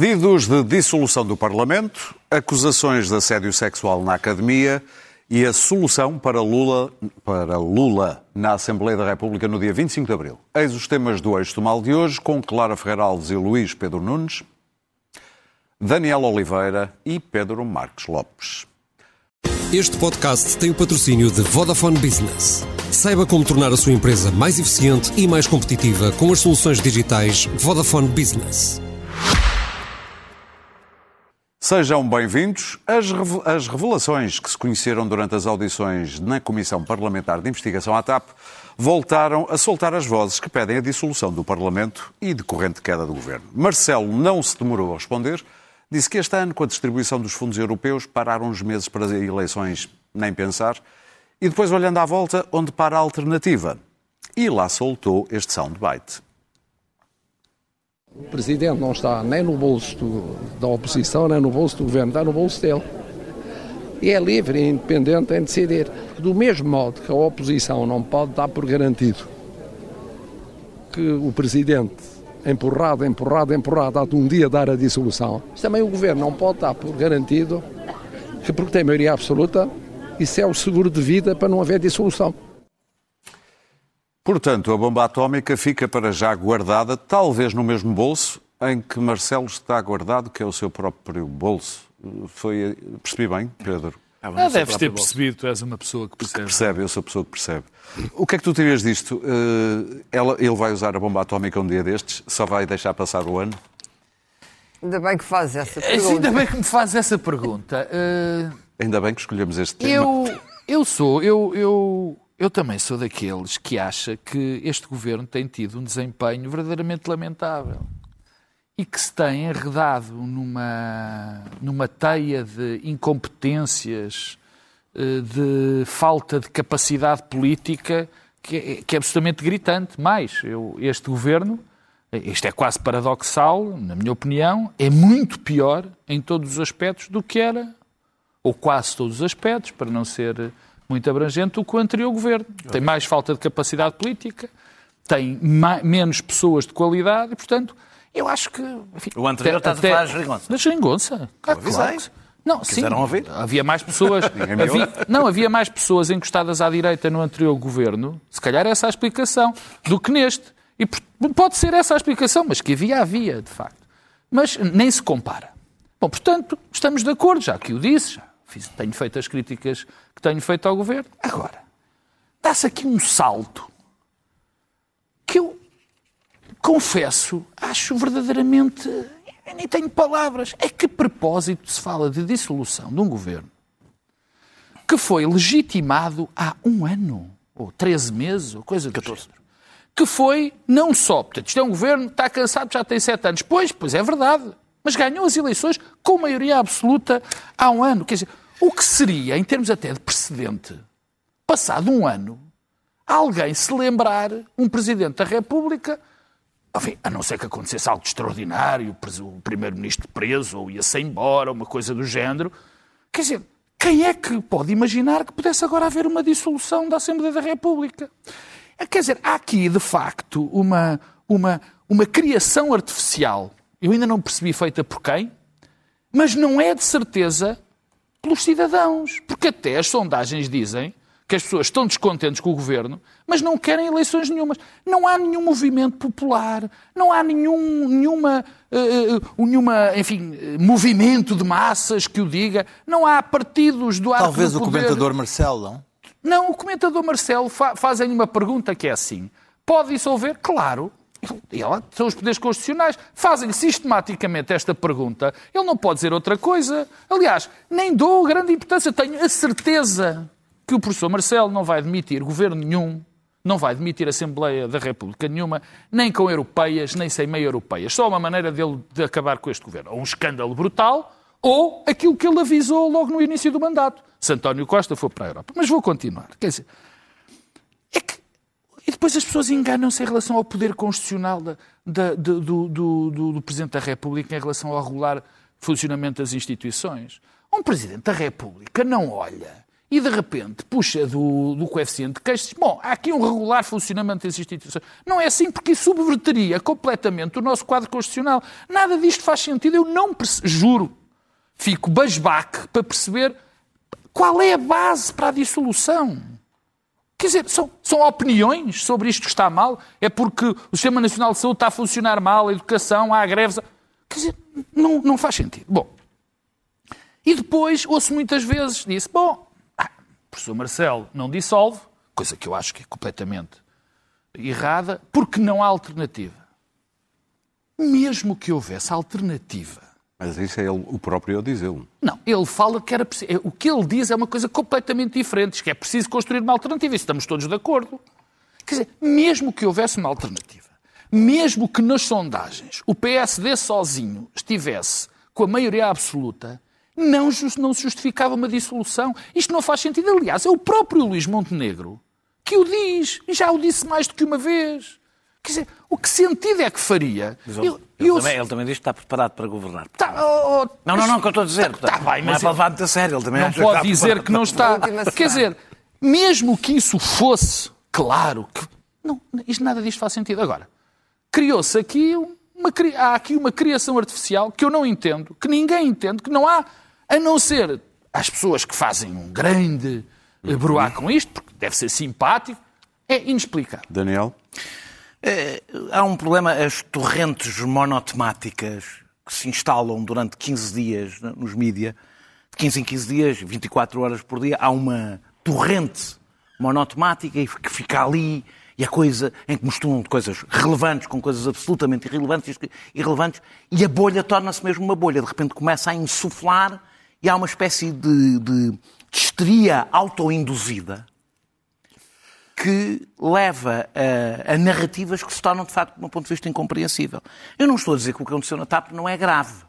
Pedidos de dissolução do Parlamento, acusações de assédio sexual na academia e a solução para Lula, para Lula na Assembleia da República no dia 25 de abril. Eis os temas do eixo do mal de hoje, com Clara Ferreira Alves e Luís Pedro Nunes, Daniel Oliveira e Pedro Marques Lopes. Este podcast tem o patrocínio de Vodafone Business. Saiba como tornar a sua empresa mais eficiente e mais competitiva com as soluções digitais Vodafone Business. Sejam bem-vindos. As, revelações que se conheceram durante as audições na Comissão Parlamentar de Investigação à TAP voltaram a soltar as vozes que pedem a dissolução do Parlamento e decorrente queda do governo. Marcelo não se demorou a responder. Disse que este ano, com a distribuição dos fundos europeus, pararam uns meses para as eleições, nem pensar. E depois, olhando à volta, onde para a alternativa? E lá soltou este soundbite. O presidente não está nem no bolso do, da oposição, nem no bolso do governo, está no bolso dele. E é livre e independente em decidir. Do mesmo modo que a oposição não pode dar por garantido que o presidente, empurrado, empurrado, empurrado, há de um dia dar a dissolução, também o governo não pode dar por garantido que, porque tem maioria absoluta, isso é o seguro de vida para não haver dissolução. Portanto, a bomba atómica fica para já guardada, talvez no mesmo bolso em que Marcelo está guardado, que é o seu próprio bolso. Foi, percebi bem, Pedro? Ah, ah deves ter percebido, tu és uma pessoa que percebe. Que percebe, eu sou a pessoa que percebe. O que é que tu terias disto? Uh, ela, ele vai usar a bomba atómica um dia destes? Só vai deixar passar o ano? Ainda bem que faz essa pergunta. Ainda bem que me faz essa pergunta. Uh, Ainda bem que escolhemos este tema. Eu, eu sou, eu, eu eu também sou daqueles que acha que este governo tem tido um desempenho verdadeiramente lamentável e que se tem enredado numa, numa teia de incompetências, eh, de falta de capacidade política que é, que é absolutamente gritante. Mais, eu, este governo, isto é quase paradoxal, na minha opinião, é muito pior em todos os aspectos do que era, ou quase todos os aspectos, para não ser muito abrangente do que o anterior governo. Tem mais falta de capacidade política, tem menos pessoas de qualidade e, portanto, eu acho que. Enfim, o anterior está a falar da geringonça. Da geringonça. Claro, claro. Não, Quiseram sim, ouvir? havia mais pessoas, havia, não, havia mais pessoas encostadas à direita no anterior governo, se calhar essa é a explicação, do que neste. E pode ser essa a explicação, mas que havia, havia, de facto. Mas nem se compara. Bom, portanto, estamos de acordo, já que o disse, já Fiz, tenho feito as críticas que tenho feito ao governo. Agora, dá-se aqui um salto que eu confesso, acho verdadeiramente. Eu nem tenho palavras. É que propósito se fala de dissolução de um governo que foi legitimado há um ano, ou 13 meses, ou coisa do 14. Género. Que foi não só, portanto, isto é um governo que está cansado, já tem sete anos. Pois, pois é verdade mas ganhou as eleições com maioria absoluta há um ano. Quer dizer, o que seria, em termos até de precedente, passado um ano, alguém se lembrar, um Presidente da República, enfim, a não ser que acontecesse algo extraordinário, o Primeiro-Ministro preso ou ia-se embora, uma coisa do género. Quer dizer, quem é que pode imaginar que pudesse agora haver uma dissolução da Assembleia da República? Quer dizer, há aqui, de facto, uma, uma, uma criação artificial eu ainda não percebi feita por quem, mas não é de certeza pelos cidadãos. Porque até as sondagens dizem que as pessoas estão descontentes com o governo, mas não querem eleições nenhumas. Não há nenhum movimento popular, não há nenhum, nenhuma, uh, nenhuma, enfim, movimento de massas que o diga, não há partidos do ar Talvez o comentador Marcelo, não? Não, o comentador Marcelo fa fazem uma pergunta que é assim: pode dissolver? Claro. Ela são os poderes constitucionais. Fazem sistematicamente esta pergunta. Ele não pode dizer outra coisa. Aliás, nem dou grande importância. Tenho a certeza que o professor Marcelo não vai admitir governo nenhum, não vai admitir Assembleia da República nenhuma, nem com europeias, nem sem meio europeias. Só uma maneira dele de acabar com este governo. Ou um escândalo brutal, ou aquilo que ele avisou logo no início do mandato. Se António Costa for para a Europa. Mas vou continuar. Quer dizer, depois as pessoas enganam-se em relação ao poder constitucional da, da, do, do, do, do, Presidente da República em relação ao regular funcionamento das instituições. Um Presidente da República não olha e de repente puxa do, do coeficiente de queixos, bom, há aqui um regular funcionamento das instituições. Não é assim porque subverteria completamente o nosso quadro constitucional. Nada disto faz sentido, eu não juro. Fico basbaque para perceber qual é a base para a dissolução. Quer dizer, são, são opiniões sobre isto que está mal? É porque o Sistema Nacional de Saúde está a funcionar mal, a educação, há greves. Quer dizer, não, não faz sentido. Bom, e depois ouço muitas vezes, disse, bom, ah, o professor Marcelo não dissolve, coisa que eu acho que é completamente errada, porque não há alternativa. Mesmo que houvesse alternativa, mas isso é ele, o próprio a dizê-lo. Não, ele fala que era preciso. O que ele diz é uma coisa completamente diferente, que é preciso construir uma alternativa. Isso estamos todos de acordo. Quer dizer, mesmo que houvesse uma alternativa, mesmo que nas sondagens o PSD sozinho estivesse com a maioria absoluta, não, não se justificava uma dissolução. Isto não faz sentido. Aliás, é o próprio Luís Montenegro que o diz, e já o disse mais do que uma vez. Quer dizer, o que sentido é que faria? Mas ele, ele, também, ele também diz que está preparado para governar. Tá, oh, oh, não, não, não, o que eu estou a dizer. Tá, tá bem, mas não é para levar muito a sério. Ele também não pode dizer que não está. Quer dizer, mesmo que isso fosse, claro, que não, isto, nada disto faz sentido. Agora, criou-se aqui uma, há aqui uma criação artificial que eu não entendo, que ninguém entende, que não há, a não ser as pessoas que fazem um grande broar com isto, porque deve ser simpático, é inexplicável. Daniel? É, há um problema, as torrentes monotemáticas que se instalam durante 15 dias nos mídias, de 15 em 15 dias, 24 horas por dia, há uma torrente monotemática que fica ali e a coisa em que misturam coisas relevantes com coisas absolutamente irrelevantes, irrelevantes e a bolha torna-se mesmo uma bolha. De repente começa a insuflar e há uma espécie de, de, de histeria autoinduzida que leva a, a, narrativas que se tornam, de facto, de um ponto de vista, incompreensível. Eu não estou a dizer que o que aconteceu na TAP não é grave.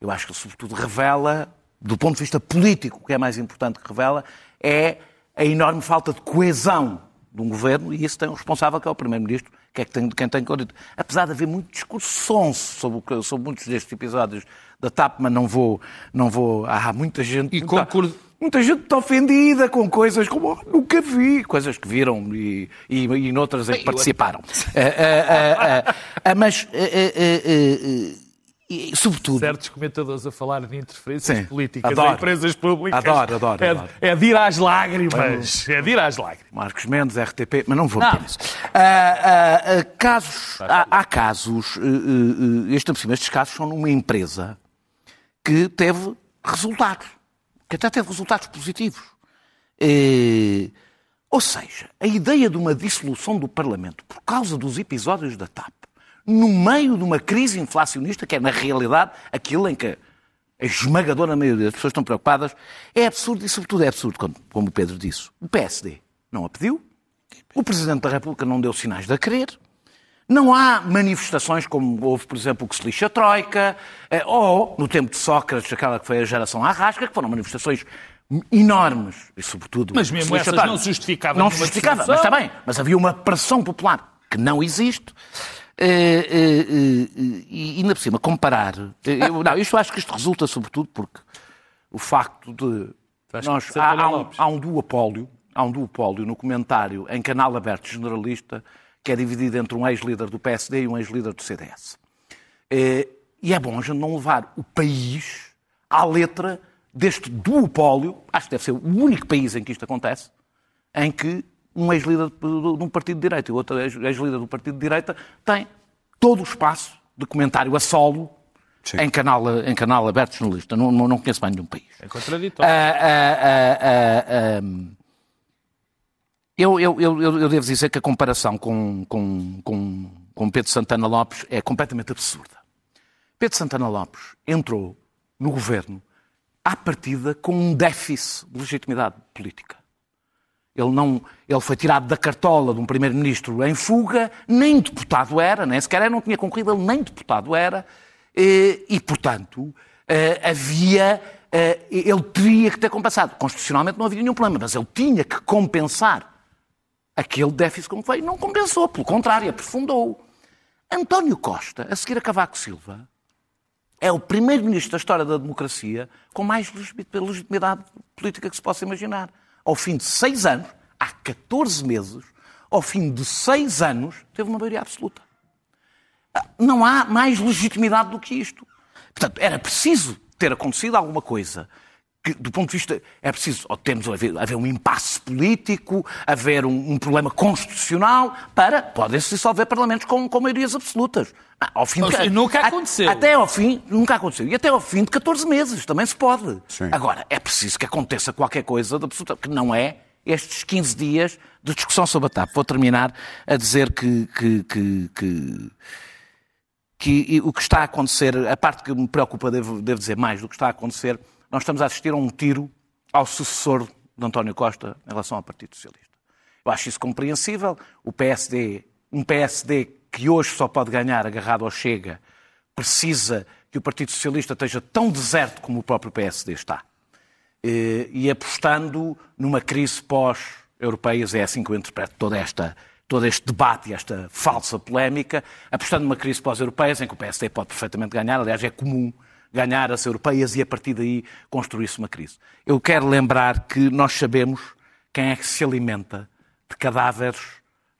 Eu acho que, sobretudo, revela, do ponto de vista político, o que é mais importante que revela é a enorme falta de coesão de um governo, e isso tem um responsável, que é o Primeiro-Ministro, que é quem tem que Apesar de haver muito discurso sonso sobre, sobre muitos destes episódios da TAP, mas não vou. Não vou há muita gente. E concordo. Muita gente está ofendida com coisas como oh, nunca vi, coisas que viram e, e, e noutras em que participaram. Uh, uh, uh, mas, e, sobretudo. Certos comentadores a falar de interferências Sim, políticas adoro, em empresas públicas. Adoro, adoro. É, adoro. é de ir às lágrimas. É de ir às lágrimas. Marcos Mendes, RTP, mas não vou não. isso. Uh, uh, casos, há, há, casos, uh, este, estes casos são numa empresa que teve resultados que até teve resultados positivos. É... Ou seja, a ideia de uma dissolução do Parlamento por causa dos episódios da TAP, no meio de uma crise inflacionista, que é na realidade aquilo em que a esmagadora maioria das pessoas estão preocupadas, é absurdo e, sobretudo, é absurdo, como o Pedro disse. O PSD não a pediu, o Presidente da República não deu sinais de a querer, não há manifestações como houve, por exemplo, o que se lixa a Troika, eh, ou, no tempo de Sócrates, aquela que foi a geração Arrasca, que foram manifestações enormes, e sobretudo... Mas mesmo essas não se justificavam. Não se justificava, mas está bem. Mas havia uma pressão popular que não existe. Eh, eh, e ainda por cima, comparar... Eu, não, isto acho que isto resulta sobretudo porque o facto de... Nós, há, há, um, há um duopólio, há um duopólio no comentário em canal aberto generalista que é dividido entre um ex-líder do PSD e um ex-líder do CDS. Eh, e é bom a gente não levar o país à letra deste duopólio, acho que deve ser o único país em que isto acontece, em que um ex-líder de um partido de direita e outro ex-líder do partido de direita tem todo o espaço de comentário a solo em canal, em canal aberto jornalista. Não, não, não conheço mais nenhum país. É contraditório. Uh, uh, uh, eu, eu, eu, eu devo dizer que a comparação com, com, com, com Pedro Santana Lopes é completamente absurda. Pedro Santana Lopes entrou no governo à partida com um déficit de legitimidade política. Ele, não, ele foi tirado da cartola de um primeiro-ministro em fuga, nem deputado era, nem sequer era, não tinha concorrido, ele nem deputado era, e, e portanto, eh, havia. Eh, ele teria que ter compensado. Constitucionalmente não havia nenhum problema, mas ele tinha que compensar aquele déficit como veio, não compensou, pelo contrário, aprofundou. António Costa, a seguir a Cavaco Silva, é o primeiro-ministro da história da democracia com mais legitimidade política que se possa imaginar. Ao fim de seis anos, há 14 meses, ao fim de seis anos, teve uma maioria absoluta. Não há mais legitimidade do que isto. Portanto, era preciso ter acontecido alguma coisa que, do ponto de vista, é preciso, ou temos haver, haver um impasse político, haver um, um problema constitucional, para, podem-se dissolver parlamentos com, com maiorias absolutas. Ah, ao fim de, nunca aconteceu. Até ao fim, nunca aconteceu. E até ao fim de 14 meses, também se pode. Sim. Agora, é preciso que aconteça qualquer coisa de absoluta, que não é estes 15 dias de discussão sobre a TAP. Vou terminar a dizer que, que, que, que que o que está a acontecer, a parte que me preocupa, devo, devo dizer mais do que está a acontecer, nós estamos a assistir a um tiro ao sucessor de António Costa em relação ao Partido Socialista. Eu acho isso compreensível. O PSD, um PSD que hoje só pode ganhar agarrado ao Chega, precisa que o Partido Socialista esteja tão deserto como o próprio PSD está. E apostando numa crise pós-europeias, é assim que eu interpreto toda esta, todo este debate e esta falsa polémica, apostando numa crise pós-europeias em que o PSD pode perfeitamente ganhar, aliás, é comum ganhar as europeias e a partir daí construir-se uma crise. Eu quero lembrar que nós sabemos quem é que se alimenta de cadáveres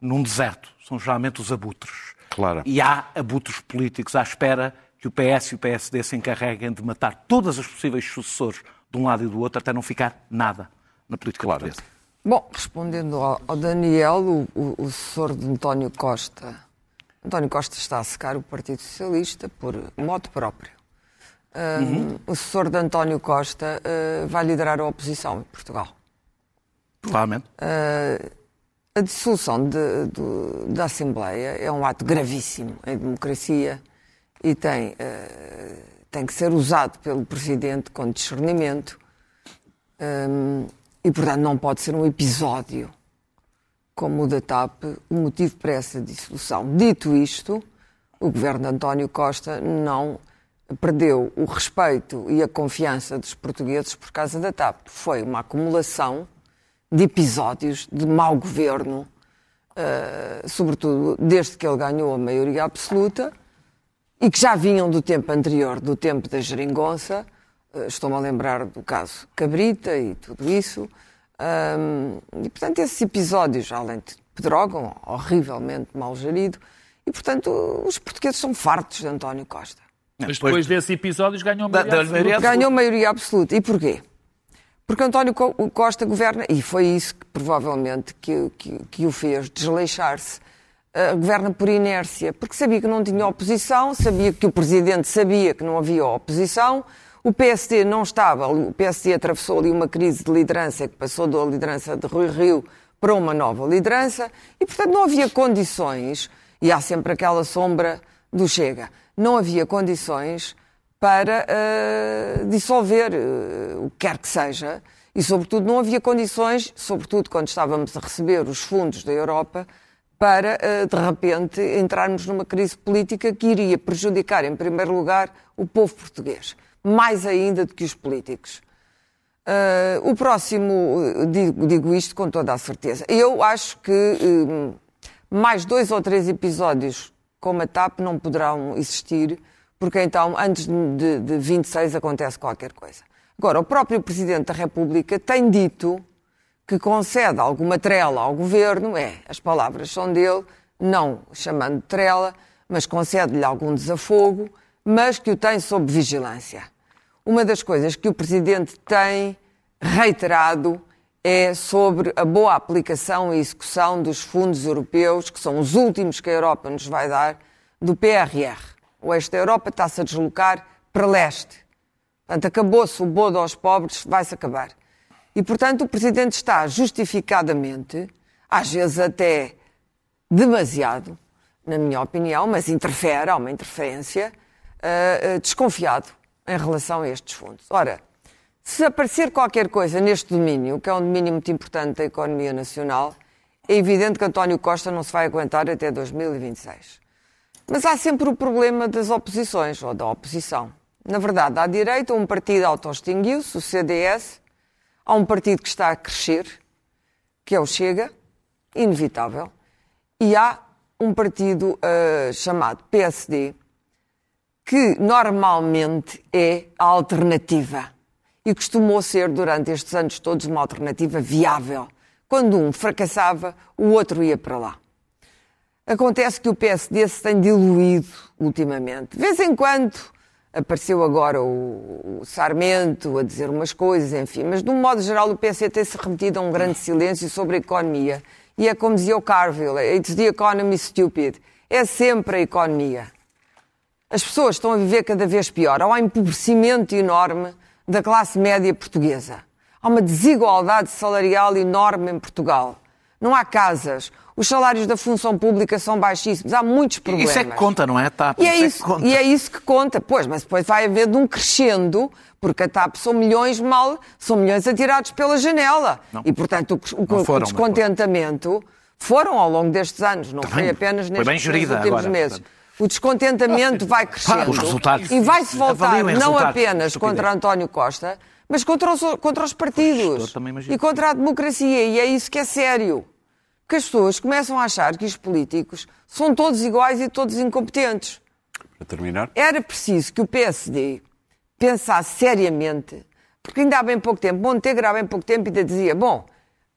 num deserto. São geralmente os abutres. Claro. E há abutres políticos à espera que o PS e o PSD se encarreguem de matar todas as possíveis sucessores de um lado e do outro até não ficar nada na política claro. portuguesa. Bom, respondendo ao Daniel, o, o, o sucessor de António Costa, António Costa está a secar o Partido Socialista por modo próprio. Um, uhum. O sucessor de António Costa uh, vai liderar a oposição em Portugal. Provavelmente. Uh, a dissolução de, de, da Assembleia é um ato gravíssimo em democracia e tem, uh, tem que ser usado pelo Presidente com discernimento e, portanto, não pode ser um episódio como o da TAP o motivo para essa dissolução. Dito isto, o governo de António Costa não perdeu o respeito e a confiança dos portugueses por causa da TAP. Foi uma acumulação de episódios de mau governo, uh, sobretudo desde que ele ganhou a maioria absoluta, e que já vinham do tempo anterior, do tempo da geringonça. Uh, Estou-me a lembrar do caso Cabrita e tudo isso. Um, e, portanto, esses episódios, além de Pedrógão, horrivelmente mal gerido, e, portanto, os portugueses são fartos de António Costa. Mas depois, depois desses episódios ganhou maioria, da, absoluta. absoluta. Ganhou maioria absoluta. E porquê? Porque António Costa governa, e foi isso que provavelmente que, que, que o fez desleixar-se, uh, governa por inércia, porque sabia que não tinha oposição, sabia que o Presidente sabia que não havia oposição, o PSD não estava, o PSD atravessou ali uma crise de liderança que passou da liderança de Rui Rio para uma nova liderança, e portanto não havia condições, e há sempre aquela sombra do Chega não havia condições para uh, dissolver uh, o que quer que seja e, sobretudo, não havia condições, sobretudo quando estávamos a receber os fundos da Europa, para, uh, de repente, entrarmos numa crise política que iria prejudicar, em primeiro lugar, o povo português, mais ainda do que os políticos. o próximo, digo, digo, isto com toda a certeza. Eu acho que mais dois ou três episódios como a TAP não poderão existir, porque então, antes de, de 26, acontece qualquer coisa. Agora, o próprio Presidente da República tem dito que concede alguma trela ao governo, é, as palavras são dele, não chamando de trela, mas concede-lhe algum desafogo, mas que o tem sob vigilância. Uma das coisas que o Presidente tem reiterado é sobre a boa aplicação e execução dos fundos europeus, que são os últimos que a Europa nos vai dar, do PRR. O oeste da Europa está-se a deslocar para leste. Portanto, acabou-se o bodo aos pobres, vai-se acabar. E, portanto, o Presidente está justificadamente, às vezes até demasiado, na minha opinião, mas interfere, há uma interferência, uh, uh, desconfiado em relação a estes fundos. Ora, se aparecer qualquer coisa neste domínio, que é um domínio muito importante da economia nacional, é evidente que António Costa não se vai aguentar até 2026. Mas há sempre o problema das oposições, ou da oposição. Na verdade, à direita, um partido auto-extinguiu-se, o CDS, há um partido que está a crescer, que é o Chega, inevitável, e há um partido uh, chamado PSD, que normalmente é a alternativa. E costumou ser, durante estes anos todos, uma alternativa viável. Quando um fracassava, o outro ia para lá. Acontece que o PSD se tem diluído ultimamente. De vez em quando apareceu agora o, Sarmento a dizer umas coisas, enfim, mas de um modo geral o PSD tem-se remetido a um grande silêncio sobre a economia. E é como dizia o Carville, it's the economy stupid. É sempre a economia. As pessoas estão a viver cada vez pior. Há um empobrecimento enorme da classe média portuguesa. Há uma desigualdade salarial enorme em Portugal. Não há casas. Os salários da função pública são baixíssimos. Há muitos problemas. Isso é que conta, não é, TAP? E é, isso, é e é isso que conta. Pois, mas depois vai haver de um crescendo, porque a TAP são milhões mal, são milhões atirados pela janela. Não. E, portanto, o, o, foram, o descontentamento foram ao longo destes anos, não Também foi apenas nestes, nestes últimos agora, meses. Portanto. O descontentamento vai crescendo e vai-se voltar não apenas contra António Costa, mas contra os, contra os partidos e contra a democracia. E é isso que é sério. Que as pessoas começam a achar que os políticos são todos iguais e todos incompetentes. Para terminar. Era preciso que o PSD pensasse seriamente, porque ainda há bem pouco tempo, Montenegro há bem pouco tempo ainda dizia, bom,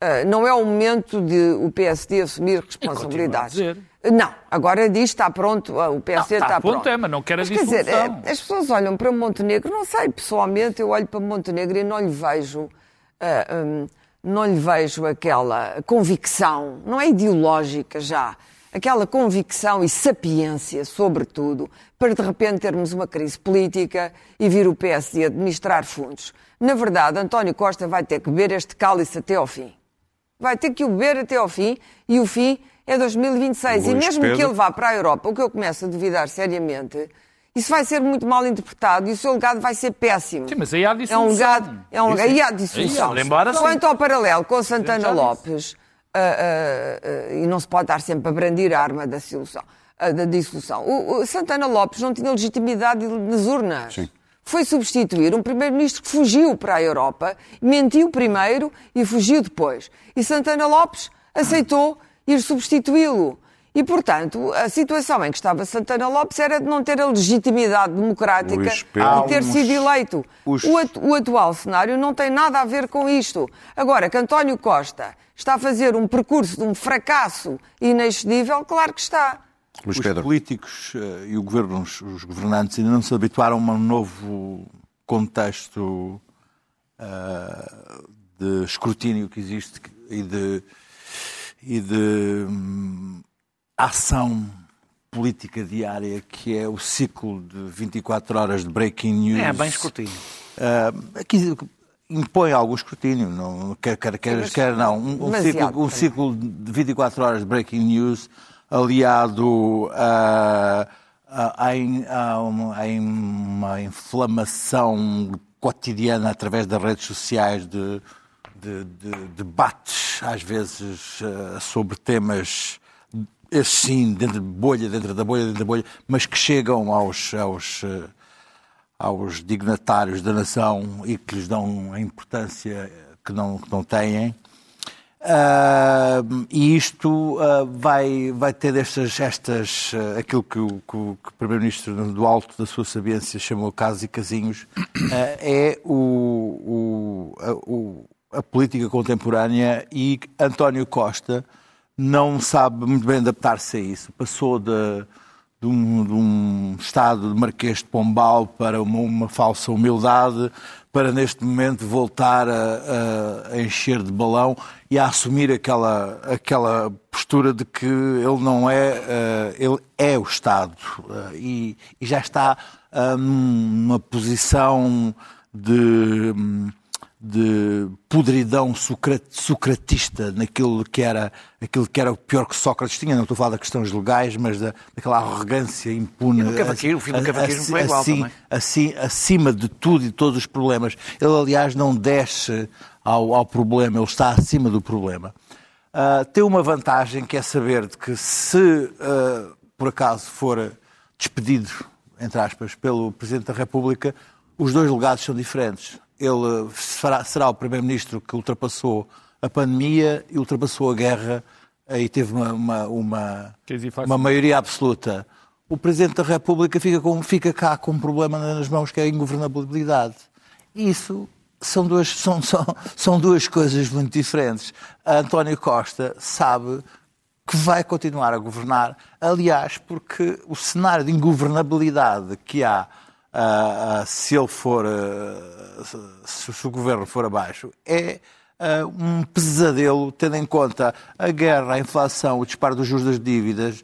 uh, não é o momento de o PSD assumir responsabilidades. Não, agora diz está pronto, o PSD não, está, está pronto. é, mas não quer a mas, Quer dizer, é, as pessoas olham para Montenegro, não sei, pessoalmente eu olho para Montenegro e não lhe vejo, uh, um, não lhe vejo aquela convicção, não é ideológica já, aquela convicção e sapiência, sobretudo, para de repente termos uma crise política e vir o PSD administrar fundos. Na verdade, António Costa vai ter que beber este cálice até ao fim. Vai ter que o beber até ao fim e o fim é 2026. Luís e mesmo Pedro... que ele vá para a Europa, o que eu começo a duvidar seriamente, isso vai ser muito mal interpretado e o seu legado vai ser péssimo. Sim, mas aí há dissolução. É um legado, é um legado, aí há dissolução. Embora, Quanto ao paralelo com Santana Lopes, uh, uh, uh, e não se pode estar sempre a brandir a arma da dissolução, da dissolução. O, o, Santana Lopes não tinha legitimidade nas urnas. Sim. Foi substituir um primeiro-ministro que fugiu para a Europa, mentiu primeiro e fugiu depois. E Santana Lopes aceitou ir substituí-lo. E, portanto, a situação em que estava Santana Lopes era de não ter a legitimidade democrática de ter sido eleito. Os... O, atu o, atual cenário não tem nada a ver com isto. Agora, que António Costa está a fazer um percurso de um fracasso inexcedível, claro que está. Os políticos uh, e governo, os governantes ainda não se habituaram a um novo contexto uh, de escrutínio que existe e de e de hum, ação política diária, que é o ciclo de 24 horas de breaking news. É, bem escrutínio. Uh, aqui impõe algum escrutínio, não, quer, quer, quer, quer não. Um, um, ciclo, um ciclo de 24 horas de breaking news aliado a, a, a, uma, a uma inflamação cotidiana através das redes sociais de de, de debates, às vezes, uh, sobre temas, esses sim, dentro de bolha, dentro da bolha, dentro da bolha, mas que chegam aos, aos, uh, aos dignatários da nação e que lhes dão a importância que não, que não têm. Uh, e isto uh, vai, vai ter estas, estas uh, aquilo que o, que o Primeiro-Ministro do alto da sua sabiência chamou casos e casinhos, é o, o, o, a política contemporânea e António Costa não sabe muito bem adaptar-se a isso. Passou de, de, um, de, um, estado de Marquês de Pombal para uma, uma, falsa humildade, para neste momento voltar a, a, encher de balão e a assumir aquela, aquela postura de que ele não é, uh, ele é o Estado uh, e, e, já está uh, numa posição de. De podridão socratista naquilo que era aquilo que era o pior que Sócrates tinha, não estou a falar das questões legais, mas da, daquela arrogância impune. o cavaquismo, o fim do cavaquismo foi igual assim, também. Assim, acima de tudo e de todos os problemas. Ele, aliás, não desce ao, ao problema, ele está acima do problema. Uh, tem uma vantagem que é saber de que se uh, por acaso for despedido, entre aspas, pelo Presidente da República, os dois legados são diferentes ele será, será o primeiro-ministro que ultrapassou a pandemia e ultrapassou a guerra aí teve uma, uma, uma, uma maioria absoluta, o Presidente da República fica, com, fica cá com um problema nas mãos que é a ingovernabilidade. Isso são duas, são, são, são duas coisas muito diferentes. A António Costa sabe que vai continuar a governar, aliás, porque o cenário de ingovernabilidade que há uh, uh, se ele for, uh, se, se, o governo for abaixo, é um pesadelo, tendo em conta a guerra, a inflação, o disparo dos juros das dívidas,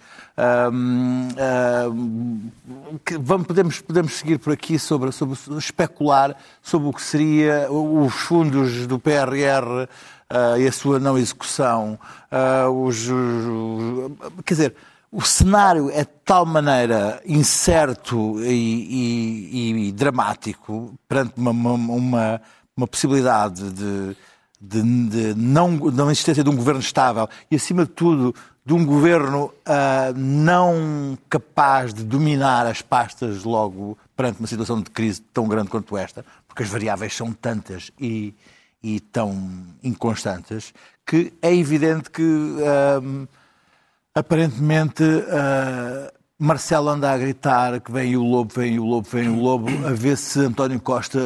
vamos, podemos, podemos seguir por aqui sobre, sobre especular sobre o que seria os fundos do PRR uh, ah, e a sua não execução. Uh, os, os, quer dizer, o cenário é de tal maneira incerto e, e, e dramático perante uma, uma, uma possibilidade de, de, de, não, não existência de um governo estável e, acima de tudo, de um governo uh, não capaz de dominar as pastas logo perante uma situação de crise tão grande quanto esta, porque as variáveis são tantas e, e tão inconstantes, que é evidente que uh, aparentemente uh, Marcelo anda a gritar que vem o lobo, vem o lobo, vem o lobo, a ver se António Costa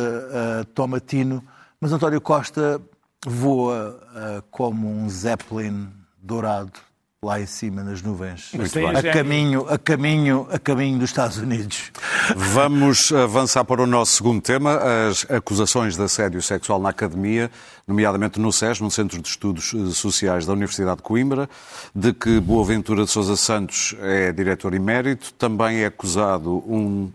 toma tino, mas António Costa voa como um Zeppelin dourado lá em cima nas nuvens, a caminho, a caminho, a caminho dos Estados Unidos. Vamos avançar para o nosso segundo tema, as acusações de assédio sexual na academia, nomeadamente no SES, no Centro de Estudos eh, Sociais da Universidade de Coimbra, de que Boaventura de Sousa Santos é diretor emérito, também é acusado um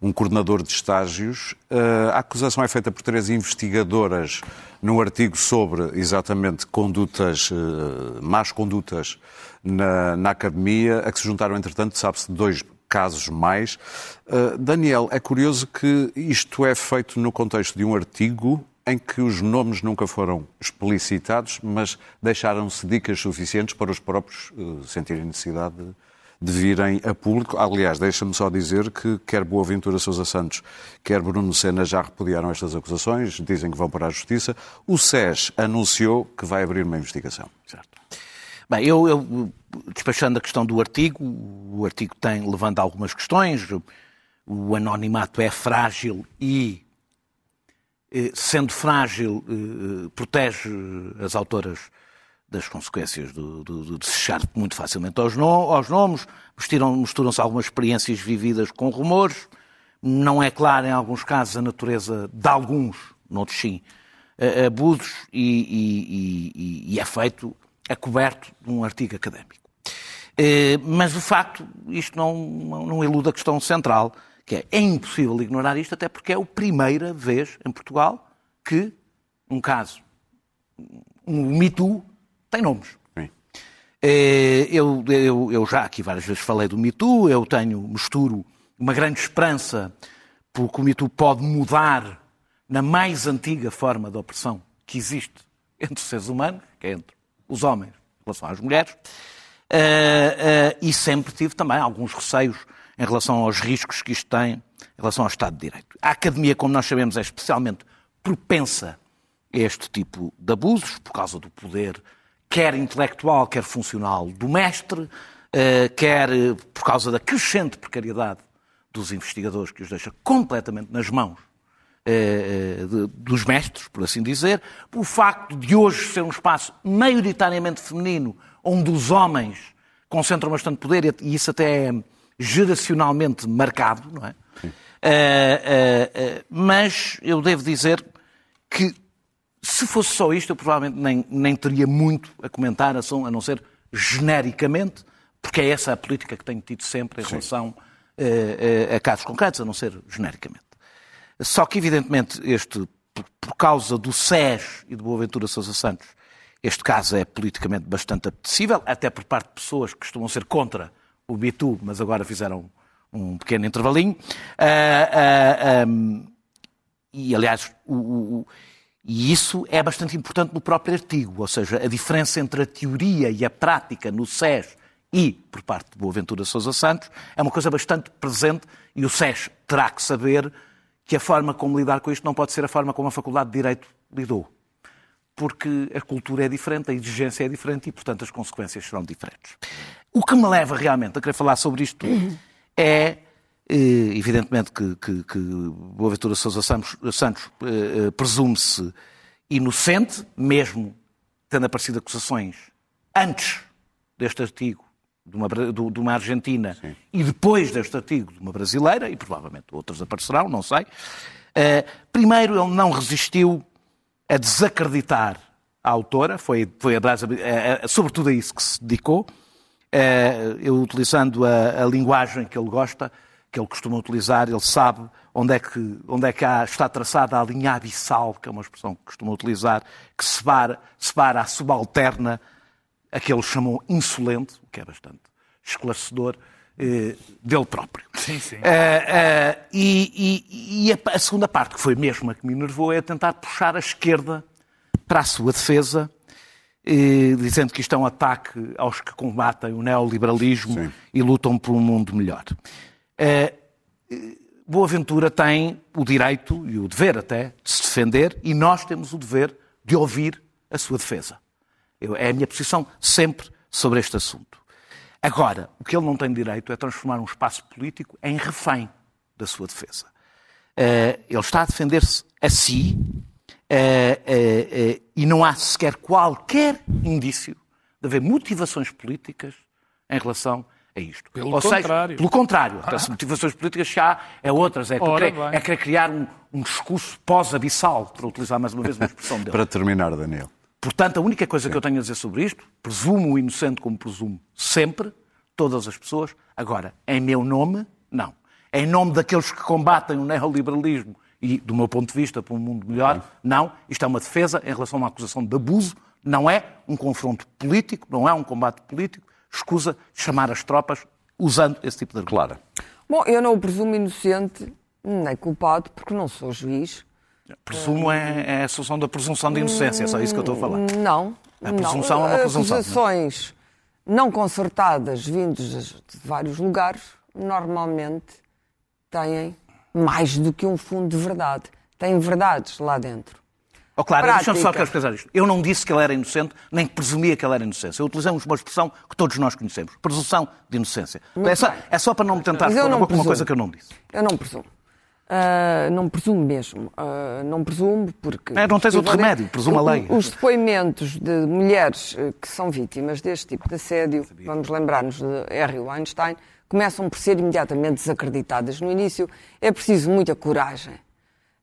um coordenador de estágios. Eh, a acusação é feita por três investigadoras num artigo sobre exatamente condutas, eh, más condutas na, na academia, a que se juntaram, entretanto, sabe-se, dois casos mais. Uh, Daniel, é curioso que isto é feito no contexto de um artigo em que os nomes nunca foram explicitados, mas deixaram-se dicas suficientes para os próprios uh, sentirem necessidade de, de virem a público. Aliás, deixa-me só dizer que quer Boaventura Sousa Santos, quer Bruno Sena já repudiaram estas acusações, dizem que vão para a Justiça. O SES anunciou que vai abrir uma investigação. Certo. Bem, eu, eu, despachando a questão do artigo, o artigo tem, levanta algumas questões, o anonimato é frágil e, eh, sendo frágil, eh, protege as autoras das consequências do, do, de se chegar muito facilmente aos, no, aos nomes, misturam-se algumas experiências vividas com rumores, não é clara em alguns casos a natureza de alguns, noutros sim, abusos e, e, e, e é feito é coberto num artigo académico. Eh, mas, de facto, isto não, não elude a questão central, que é, é impossível ignorar isto, até porque é a primeira vez em Portugal que um caso, um Me Too, tem nomes. Eh, eu, eu, eu, já aqui várias vezes falei do Me Too, eu tenho, misturo uma grande esperança porque o Me Too pode mudar na mais antiga forma de opressão que existe entre os seres humanos, que é entre os homens em relação às mulheres, uh, uh, e sempre tive também alguns receios em relação aos riscos que isto tem em relação ao Estado de Direito. A academia, como nós sabemos, é especialmente propensa a este tipo de abusos, por causa do poder, quer intelectual, quer funcional, do mestre, uh, quer por causa da crescente precariedade dos investigadores, que os deixa completamente nas mãos eh, eh, dos mestres, por assim dizer, o facto de hoje ser um espaço maioritariamente feminino, onde os homens concentram bastante poder, e isso até é geracionalmente marcado, não é? Uh, uh, uh, mas eu devo dizer que se fosse só isto, eu provavelmente nem, nem teria muito a comentar, a não ser genericamente, porque é essa a política que tenho tido sempre em Sim. relação a casos concretos, a não ser genericamente. Só que, evidentemente, este, por causa do SES e de Boaventura Sousa Santos, este caso é politicamente bastante apetecível, até por parte de pessoas que costumam ser contra o Bitu, mas agora fizeram um pequeno intervalinho. Uh, uh, um, e, aliás, o, o, e isso é bastante importante no próprio artigo, ou seja, a diferença entre a teoria e a prática no SES e por parte de Boaventura Sousa Santos é uma coisa bastante presente e o SES terá que saber que a forma como lidar com isto não pode ser a forma como a Faculdade de Direito lidou. porque a cultura é diferente, a exigência é diferente e, portanto, as consequências serão diferentes. O que me leva realmente a querer falar sobre isto é, evidentemente, que, que, que Boaventura Sousa Santos, Santos eh, presume-se inocente, mesmo tendo aparecido acusações antes deste artigo de uma, de uma Argentina Sim. e depois deste artigo de uma brasileira, e provavelmente outras aparecerão, não sei. Uh, primeiro, ele não resistiu a desacreditar a autora, foi, foi a, a, sobretudo a isso que se dedicou, eu utilizando a, a, linguagem que ele gosta, que ele costuma utilizar, ele sabe onde é que, onde é que há, está traçada a linha abissal, que é uma expressão que costuma utilizar, que separa, separa a subalterna a que ele chamou insolente, o que é bastante esclarecedor, eh, dele próprio. Sim, sim. Uh, uh, e, e, e a, a, segunda parte, que foi mesmo a que me enervou, é tentar puxar a esquerda para a sua defesa, eh, dizendo que isto é um ataque aos que combatem o neoliberalismo sim. e lutam por um mundo melhor. Boaventura tem o direito e o dever até de se defender e nós temos o dever de ouvir a sua defesa. Eu, é a minha posição sempre sobre este assunto. Agora, o que ele não tem direito é transformar um espaço político em refém da sua defesa. Uh, ele está a defender-se a si uh, uh, e não há sequer qualquer indício de haver motivações políticas em relação a isto. Pelo Ou contrário. Seja, pelo contrário. Ah. As motivações políticas já é outras. É, querer, é querer criar um, um discurso pós-abissal, para utilizar mais uma vez uma expressão dele. para terminar, Daniel. Portanto, a única coisa Sim. que eu tenho a dizer sobre isto, presumo o inocente como presumo sempre, todas as pessoas. Agora, em meu nome, não. Em nome daqueles que combatem o neoliberalismo e, do meu ponto de vista, para um mundo melhor, não. Isto é uma defesa em relação a uma acusação de abuso, não é um confronto político, não é um combate político. Escusa chamar as tropas usando esse tipo de argumento. Claro. Bom, eu não o presumo inocente nem culpado, porque não sou juiz. Presumo é, é a solução da presunção de inocência, é só isso que eu estou a falar. Não. A presunção não. é uma presunção. Acusações não concertadas vindas de vários lugares normalmente têm mais do que um fundo de verdade. Têm verdades lá dentro. Oh, claro, deixa-me só esclarecer isto. Eu não disse que ele era inocente, nem que presumia que ele era inocente. Eu utilizei uma expressão que todos nós conhecemos. Presunção de inocência. É só, é só, para não me tentar pôr uma coisa que eu não disse. Eu não presumo. Uh, não presumo mesmo. Uh, não presumo porque. É, não tens outro remédio, presumo a lei. Os depoimentos de mulheres eh, que são vítimas deste tipo de assédio, vamos lembrar-nos de R. Weinstein, começam por ser imediatamente desacreditadas. No início é preciso muita coragem.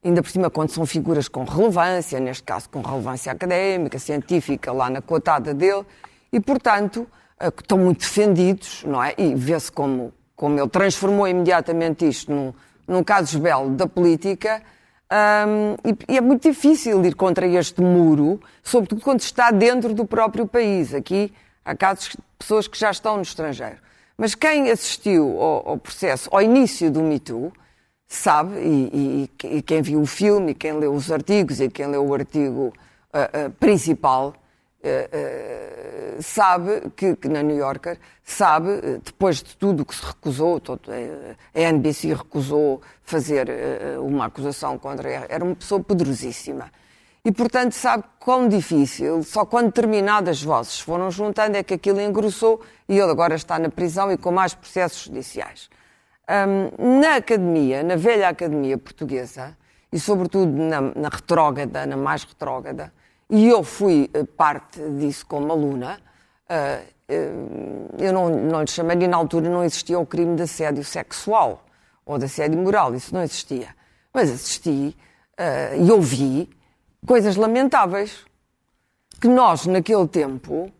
Ainda por cima, quando são figuras com relevância, neste caso com relevância académica, científica, lá na cotada dele, e portanto uh, estão muito defendidos, não é? E vê-se como, como ele transformou imediatamente isto num num caso esbelo da política, um, e, e, é muito difícil ir contra este muro, sobretudo quando está dentro do próprio país. Aqui há casos pessoas que já estão no estrangeiro. Mas quem assistiu ao, ao processo, ao início do Me Too, sabe, e, e, e, quem viu o filme, e quem leu os artigos, e quem leu o artigo uh, uh, principal, uh, sabe que, que, na New Yorker, sabe, eh, depois de tudo que se recusou, todo, a NBC recusou fazer uma acusação contra ela, era uma pessoa poderosíssima. E, portanto, sabe quão difícil, só quando determinadas vozes foram juntando é que aquilo engrossou e ele agora está na prisão e com mais processos judiciais. Um, na academia, na velha academia portuguesa, e sobretudo na, na retrógrada, na mais retrógrada, e eu fui eh, parte disso como aluna. Eh, eu não, não lhe chamaria, na altura não existia o crime de assédio sexual ou de assédio moral, isso não existia. Mas assisti e ouvi coisas lamentáveis que nós, naquele tempo,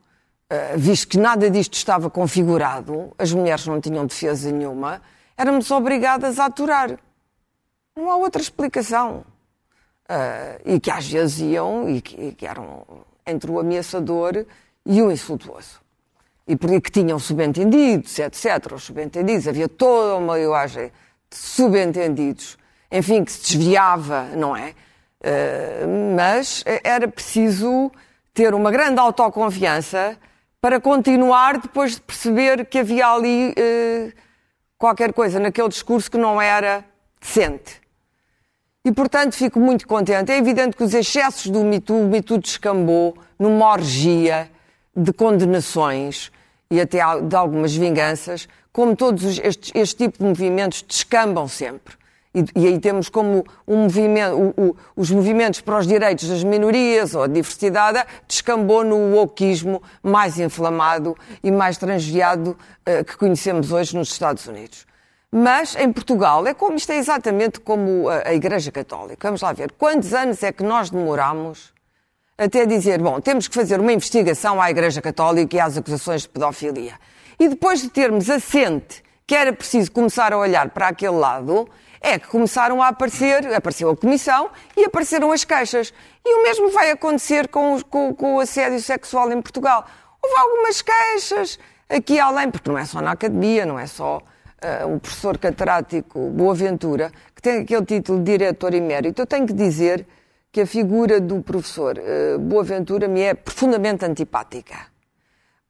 visto que nada disto estava configurado, as mulheres não tinham defesa nenhuma, éramos obrigadas a aturar. Não há outra explicação. Uh, e que às vezes iam e que, que, eram entre o ameaçador e o insultuoso. E porque que tinham subentendidos, etc. Os subentendidos, havia toda uma linguagem de subentendidos, enfim, que se desviava, não é? Uh, mas era preciso ter uma grande autoconfiança para continuar depois de perceber que havia ali uh, qualquer coisa naquele discurso que não era decente. E, portanto, fico muito contente. É evidente que os excessos do Me Too, o Me Too descambou numa orgia de condenações e até de algumas vinganças, como todos estes, este tipo de movimentos descambam sempre. E, e aí temos como um movimento, o, o, os movimentos para os direitos das minorias ou a diversidade descambou no wokeismo mais inflamado e mais transviado uh, que conhecemos hoje nos Estados Unidos. Mas em Portugal é como isto é exatamente como a, a Igreja Católica. Vamos lá ver. Quantos anos é que nós demoramos até dizer, bom, temos que fazer uma investigação à Igreja Católica e às acusações de pedofilia. E depois de termos assente que era preciso começar a olhar para aquele lado, é que começaram a aparecer, apareceu a Comissão e apareceram as queixas. E o mesmo vai acontecer com, com, com o assédio sexual em Portugal. Houve algumas queixas aqui além, porque não é só na academia, não é só uh, o professor catedrático Boaventura, que tem aquele título de diretor emérito. Eu tenho que dizer que a figura do professor uh, Boaventura me é profundamente antipática.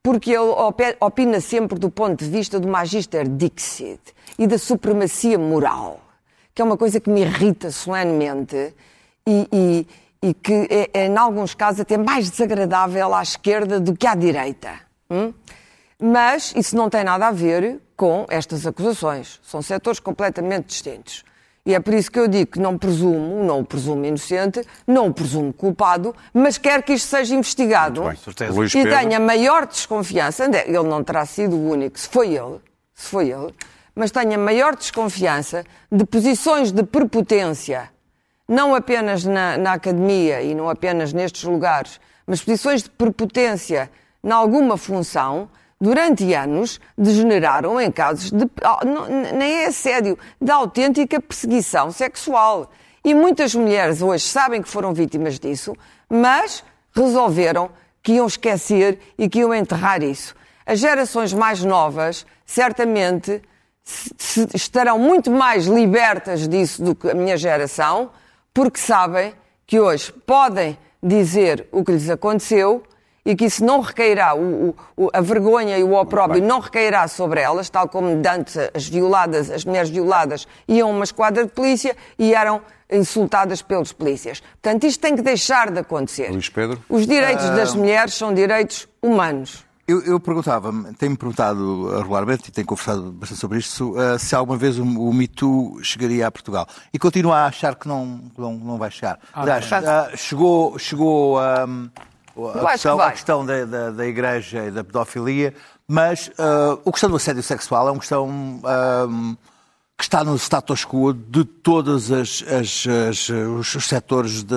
Porque ele opina sempre do ponto de vista do Magister Dixit e da supremacia moral que é uma coisa que me irrita solenemente e, e, e que é, é, em alguns casos, até mais desagradável à esquerda do que à direita. Hum? Mas isso não tem nada a ver com estas acusações. São setores completamente distintos. E é por isso que eu digo que não presumo, não o presumo inocente, não o presumo culpado, mas quero que isto seja investigado. Bem, e tenha maior desconfiança. Ele não terá sido o único, se foi ele, se foi ele, mas tenho a maior desconfiança de posições de prepotência, não apenas na, na academia e não apenas nestes lugares, mas posições de prepotência em alguma função, durante anos, degeneraram em casos de, nem é assédio, de autêntica perseguição sexual. E muitas mulheres hoje sabem que foram vítimas disso, mas resolveram que iam esquecer e que iam enterrar isso. As gerações mais novas, certamente, estarão muito mais libertas disso do que a minha geração, porque sabem que hoje podem dizer o que lhes aconteceu e que isso não recairá, o, o, a vergonha e o opróbrio não recairá sobre elas, tal como antes as violadas, as mulheres violadas iam a uma esquadra de polícia e eram insultadas pelos polícias. Portanto, isto tem que deixar de acontecer. Luís Pedro? Os direitos das ah. mulheres são direitos humanos. Eu, eu perguntava-me, tenho-me perguntado regularmente e tenho conversado bastante sobre isto, uh, se alguma vez o, o Me Too chegaria a Portugal. E continuo a achar que não, não, não vai chegar. Ah, Aliás, uh, chegou, chegou um, a, questão, a questão da, da, da, Igreja e da pedofilia, mas uh, a questão do assédio sexual é uma questão que está no status quo de todos as, as, as, os, os setores da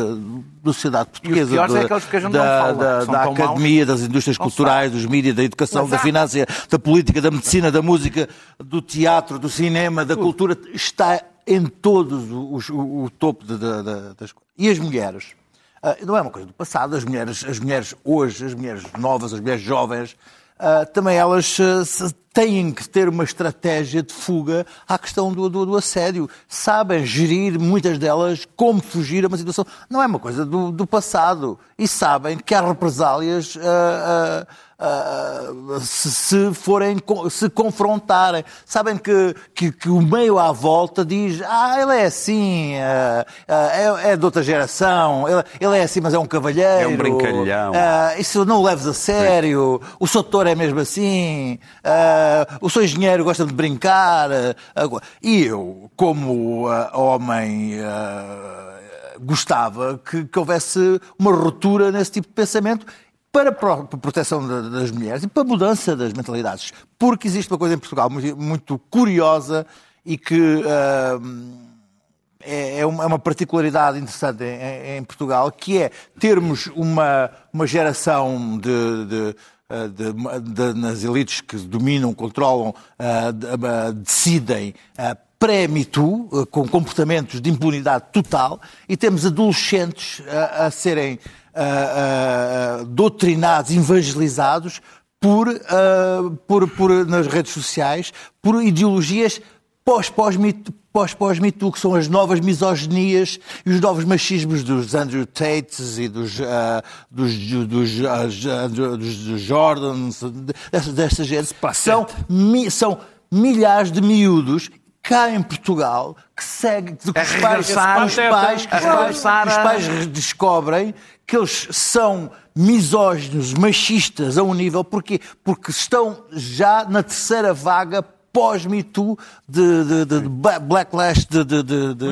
sociedade portuguesa, e é aqueles que a gente da, da, da academia, maus. das indústrias culturais, dos mídias, da educação, da finança, da política, da medicina, da música, do teatro, do cinema, da cultura, está em todos os, o, o topo de, de, de, das coisas. E as mulheres? Uh, não é uma coisa do passado, as mulheres, as mulheres hoje, as mulheres novas, as mulheres jovens, também elas uh, têm que ter uma estratégia de fuga à questão do, do, do, assédio. Sabem gerir, muitas delas, como fugir a uma situação. Não é uma coisa do, do passado. E sabem que há represálias. Uh, uh, se, se, forem, se confrontarem. Sabem que, que, que, o meio à volta diz, ah, ele é assim, uh, é, é de outra geração, ele, ele, é assim, mas é um cavalheiro. É um brincalhão. isso não o leves a sério, o Soutor é mesmo assim, o seu engenheiro gosta de brincar. e eu, como homem gostava que, que, houvesse uma ruptura nesse tipo de pensamento para a proteção das mulheres e para a mudança das mentalidades. Porque existe uma coisa em Portugal muito, curiosa e que uh, é, uma particularidade interessante em, em, Portugal, que é termos uma, uma geração de, de ah, de, de, nas elites que dominam, controlam, uh, de, uh, decidem uh, pré-MeToo, com comportamentos de impunidade total, e temos adolescentes a serem uh, uh, doutrinados, evangelizados por, por, por, nas redes sociais, por ideologias pós-pós-MeToo, pós, pós -MeToo, que são as novas misoginias e os novos machismos dos Andrew Tates e dos, uh, dos, dos, uh, dos, dos Jordans, desta, desta gente. São, mi, são milhares de miúdos cá em Portugal que segue que os pais, os pais, os pais, os pais descobrem que eles são misóginos, machistas a um nível. Porquê? Porque estão já na terceira vaga pós-Me Too de, de, de, de ba- backlash, de, de, de, de,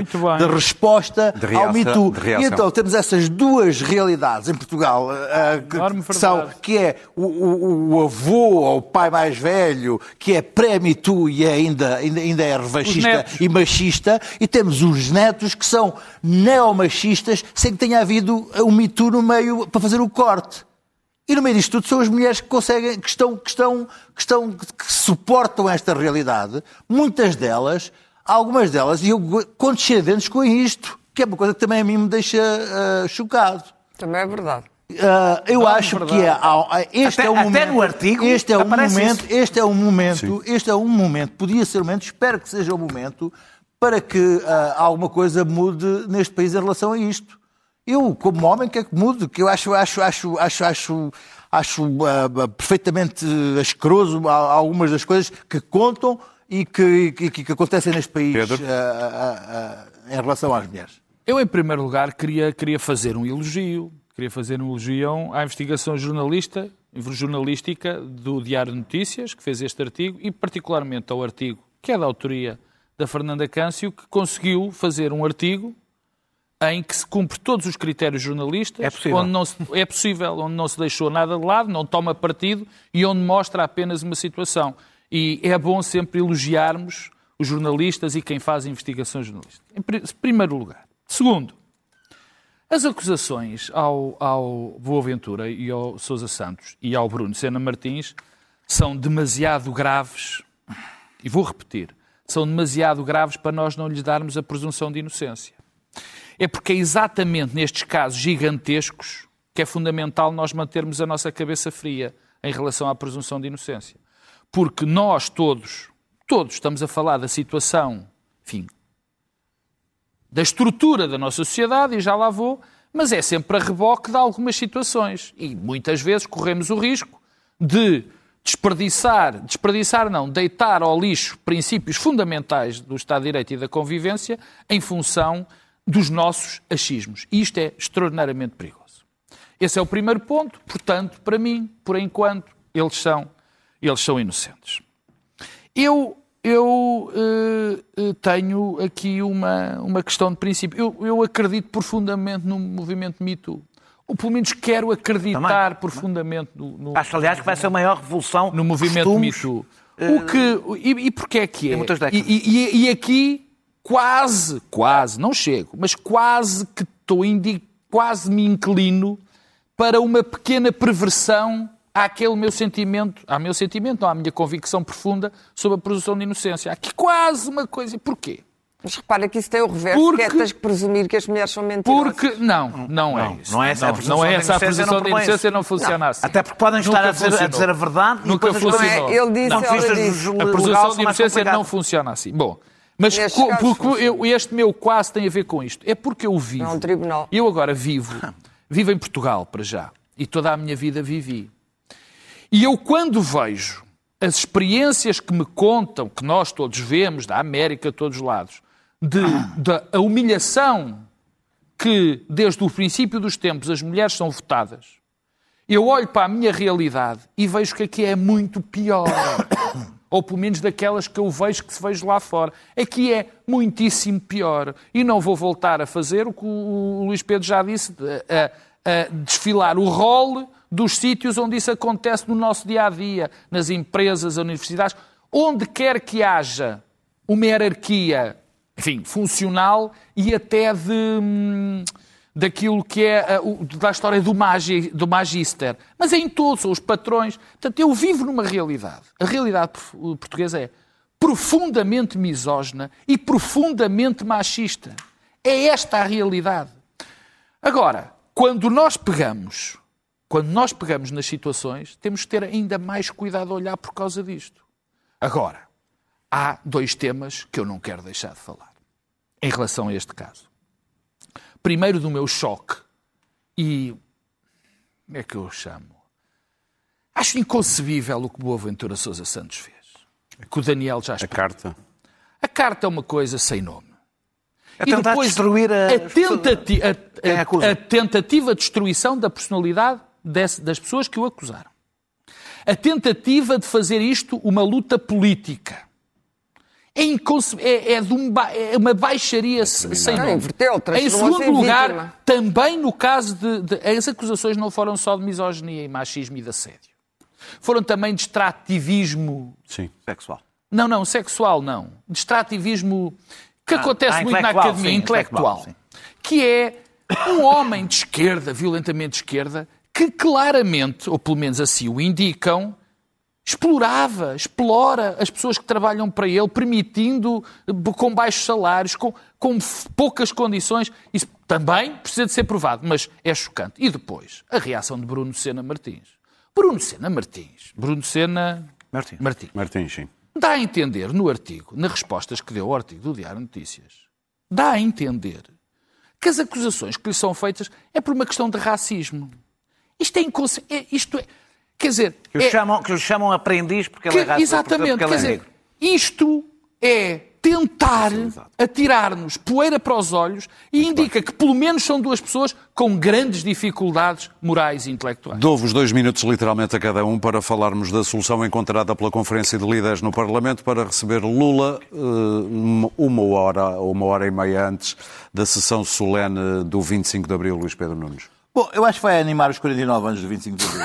resposta ao reação- Me Too. de reação. E então temos essas duas realidades em Portugal, eh, que, são, que é o, o- o avô ou o pai mais velho, que é pré-Me Too e é ainda, ainda, ainda é revanchista e machista, e temos os netos que são neomachistas, sem que tenha havido um Me Too no meio para fazer o corte. E no meio disto tudo são as mulheres que conseguem, que estão, que estão, que estão, que suportam esta realidade. Muitas delas, algumas delas, e eu condescendentes com isto, que é uma coisa que também a mim me deixa ah, chocado. Também é verdade. Ah, eu acho que é, há- este Até- é um até momento, no artigo este é um momento, isso. este é um momento, este é um momento, podia ser um momento, espero que seja um momento para que ah, alguma coisa mude neste país em relação a isto. Eu, como homem, quero que mude, que eu acho, acho, acho, acho, acho, acho ah, perfeitamente asqueroso algumas das coisas que contam e que, que, que acontecem neste país ah, ah, em relação às mulheres. Eu, em primeiro lugar, queria, queria fazer um elogio. Queria fazer um elogio à investigação jornalista, jornalística do Diário de Notícias, que fez este artigo, e particularmente ao artigo que é da autoria da Fernanda Câncio, que conseguiu fazer um artigo em que se cumpre todos os critérios jornalistas, É possível. onde não se, é possível, onde não se deixou nada de lado, não toma partido e onde mostra apenas uma situação. E é bom sempre elogiarmos os jornalistas e quem faz investigações jornalísticas. Em pri- primeiro lugar. Segundo, as acusações ao, ao Boaventura e ao Sousa Santos e ao Bruno Sena Martins são demasiado graves, e vou repetir, são demasiado graves para nós não lhes darmos a presunção de inocência. É porque é exatamente nestes casos gigantescos que é fundamental nós mantermos a nossa cabeça fria em relação à presunção de inocência. Porque nós todos, todos estamos a falar da situação, enfim, da estrutura da nossa sociedade, e já lá vou, mas é sempre a reboque de algumas situações. E muitas vezes corremos o risco de desperdiçar, desperdiçar não, deitar ao lixo princípios fundamentais do Estado de Direito e da convivência em função dos nossos achismos. E isto é extraordinariamente perigoso. Esse é o primeiro ponto, portanto, para mim, por enquanto, eles são, eles são inocentes. Eu, eu eh, eh, tenho aqui uma, uma questão de princípio. Eu, eu acredito profundamente no movimento Me Too. Ou pelo menos quero acreditar profundamente no, no, Acho, aliás, que vai ser a maior revolução no movimento Me costumes. Too. O que, e, e porquê é que é? Em muitas décadas. e- e- e aqui quase, quase, não chego, mas quase que estou quase me inclino para uma pequena perversão àquele meu sentimento, ao meu sentimento, não, à minha convicção profunda sobre a presunção de inocência. Há aqui quase uma coisa. E porquê? Mas repara que isso tem o reverso, Porque- que é tens que presumir que as mulheres são mentirosas. Porque, não, não, é Não, isso. não é essa a não, presunção não é essa a inocência, presunção não de inocência, não funciona assim. Até porque podem estar a dizer, a dizer a verdade e Nunca depois as coisas- funcionou. Ele disse, Não, ela vistas disse. A presunção de inocência não funciona assim. Bom, mas co- casos porque eu- este meu quase tem a ver com isto. É porque eu vivo. É um tribunal. Eu agora vivo. Vivo em Portugal, para já. E toda a minha vida vivi. E eu, quando vejo as experiências que me contam, que nós todos vemos, da América, de todos os lados, de, da a humilhação que, desde o princípio dos tempos, as mulheres são votadas, eu olho para a minha realidade e vejo que aqui é muito pior. Ou pelo menos daquelas que eu vejo que se vejo lá fora. Aqui é muitíssimo pior. E não vou voltar a fazer o que o Luís Pedro já disse, a, a- desfilar o rol dos sítios onde isso acontece no nosso dia a dia, nas empresas, universidades, onde quer que haja uma hierarquia, enfim, funcional e até de. Daquilo que é uh, da história do, magi, do magister. Mas é em todos, são os patrões. Portanto, eu vivo numa realidade. A realidade portuguesa é profundamente misógina e profundamente machista. É esta a realidade. Agora, quando nós pegamos, quando nós pegamos nas situações, temos que ter ainda mais cuidado a olhar por causa disto. Agora, há dois temas que eu não quero deixar de falar em relação a este caso. Primeiro do meu choque e como é que eu o chamo? Acho inconcebível o que Boaventura Sousa Santos fez. Que o Daniel já A explicou. carta. A carta é uma coisa sem nome. É tentar depois, destruir a, a, tentati a, a, a tentativa de destruição da personalidade desse- das pessoas que o acusaram. A tentativa de fazer isto uma luta política. É, é, é de um ba- é uma baixaria se- sem Não, nome. inverteu, Em segundo lugar, vítima. também no caso de, de- As acusações não foram só de misoginia e machismo e de assédio. Foram também de extrativismo Sim. sexual. não, não, sexual não. De extrativismo que acontece ah, muito na academia sim, intelectual. intelectual, que é um homem de esquerda, violentamente de esquerda, que claramente, ou pelo menos assim o indicam, explorava, explora as pessoas que trabalham para ele, permitindo eh, com baixos salários, com, com poucas condições. Isso também precisa de ser provado, mas é chocante. E depois, a reação de Bruno Sena Martins. Bruno Sena Martins. Bruno Sena Martins. Martins. Martins, sim. Dá a entender no artigo, nas respostas que deu ao artigo do Diário Notícias, dá a entender que as acusações que lhe são feitas é por uma questão de racismo. Isto é inconsequente. Isto é. Quer dizer. Que, os é- chamam, que chamam aprendiz porque que- ele é racista. exatamente. Porque ele Quer é dizer, negro. isto é tentar atirar-nos poeira para os olhos e indica que pelo menos são duas pessoas com grandes dificuldades morais e intelectuais. Dou-vos dois minutos, literalmente, a cada um para falarmos da solução encontrada pela Conferência de Líderes no Parlamento para receber Lula eh, uma hora ou uma hora e meia antes da sessão solene do 25 de Abril, Luís Pedro Nunes. Bom, eu acho que vai animar os 49 anos do 25 de Abril.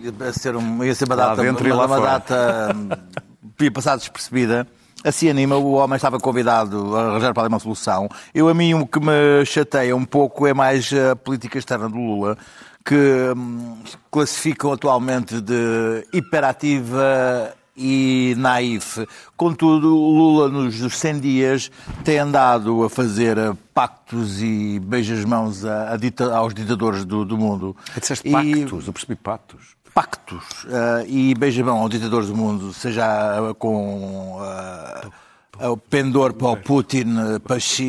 Ia, ser um, ia ser uma data, uma, uma data ia passar despercebida. Assim anima, o homem estava convidado a arranjar para ali uma solução. Eu, a mim, o que me chateia um pouco é mais a política externa do Lula, que hum, classificam atualmente de hiperativa e naif. Contudo, Lula, nos, nos 100 dias, tem andado a fazer eh, pactos e beijas-mãos dita- aos ditadores do, do mundo. Disseste E- pactos, eu percebi pactos. pactos eh, e beijamão aos ditadores do mundo, seja eh, com eh, o pendor para o Putin, para Xi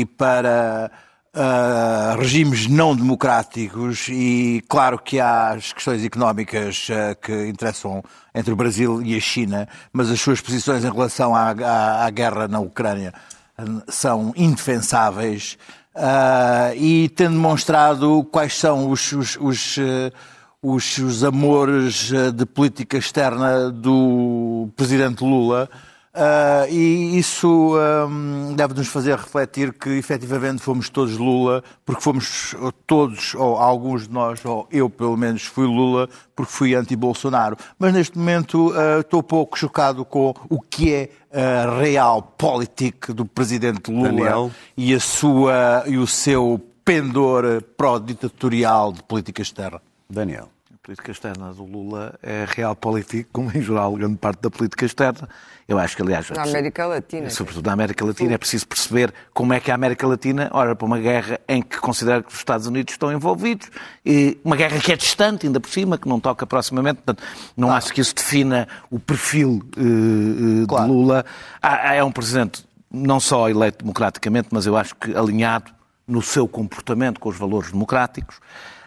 e para eh, regimes não democráticos e claro que há as questões económicas eh, que interessam entre o Brasil e a China, mas as suas posições em relação à, à- à guerra na Ucrânia eh, são indefensáveis ah, e tendo demonstrado quais são os, os- os, os, os amores de política externa do presidente Lula. Ah, e isso ahm, deve-nos fazer refletir que efetivamente fomos todos Lula, porque fomos todos, ou alguns de nós, ou eu pelo menos fui Lula, porque fui anti-Bolsonaro. Mas neste momento ah, estou pouco chocado com o que é a real política do presidente Lula Daniel? e, a sua, e o seu pendor pró-ditatorial de política externa. Daniel. A política externa do Lula é realpolitik, como em geral grande parte da política externa. Eu acho que, aliás, Na América Latina. sobretudo na América Latina, é preciso perceber como é que a América Latina olha para uma guerra em que considera que os Estados Unidos estão envolvidos, e uma guerra que é distante, ainda por cima, que não toca proximamente, portanto, não acho que isso defina o perfil eh, eh, Claro. de Lula. É um presidente não só eleito democraticamente, mas eu acho que alinhado no seu comportamento com os valores democráticos.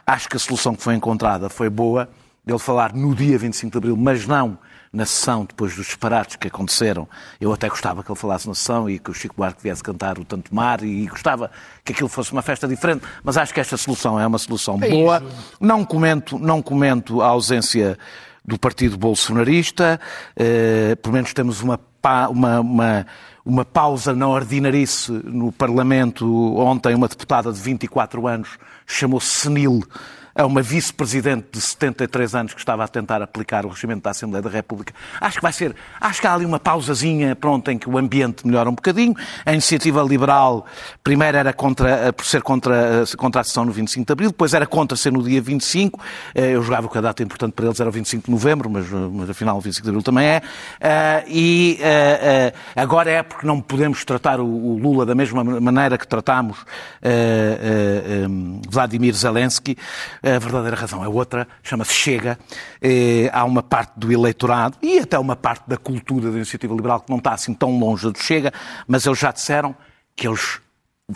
Acho que a solução que foi encontrada foi boa, dele falar no dia 25 de Abril, mas não na sessão depois dos disparates que aconteceram. Eu até gostava que ele falasse na sessão e que o Chico Buarque viesse cantar o Tanto Mar e gostava que aquilo fosse uma festa diferente, mas acho que esta solução é uma solução boa. Não comento, não comento a ausência do Partido Bolsonarista, eh, pelo menos temos uma, uma, uma, uma pausa na ordinarice no Parlamento. Ontem uma deputada de 24 anos chamou-se senil a uma vice-presidente de 73 anos que estava a tentar aplicar o regimento da Assembleia da República. Acho que vai ser, acho que há ali uma pausazinha, pronto, em que o ambiente melhora um bocadinho. A iniciativa liberal, primeiro era contra, eh, por ser contra, eh, contra a sessão no 25 de Abril, depois era contra ser no dia 25. Eh, Eu jogava que a data importante para eles era o 25 de Novembro, mas, mas afinal o 25 de Abril também é. E agora é porque não podemos tratar o- Lula da mesma maneira que tratámos Vladimir Zelensky. A verdadeira razão é outra, chama-se Chega. Eh, Há uma parte do eleitorado e até uma parte da cultura da iniciativa liberal que não está assim tão longe do Chega, mas eles já disseram que eles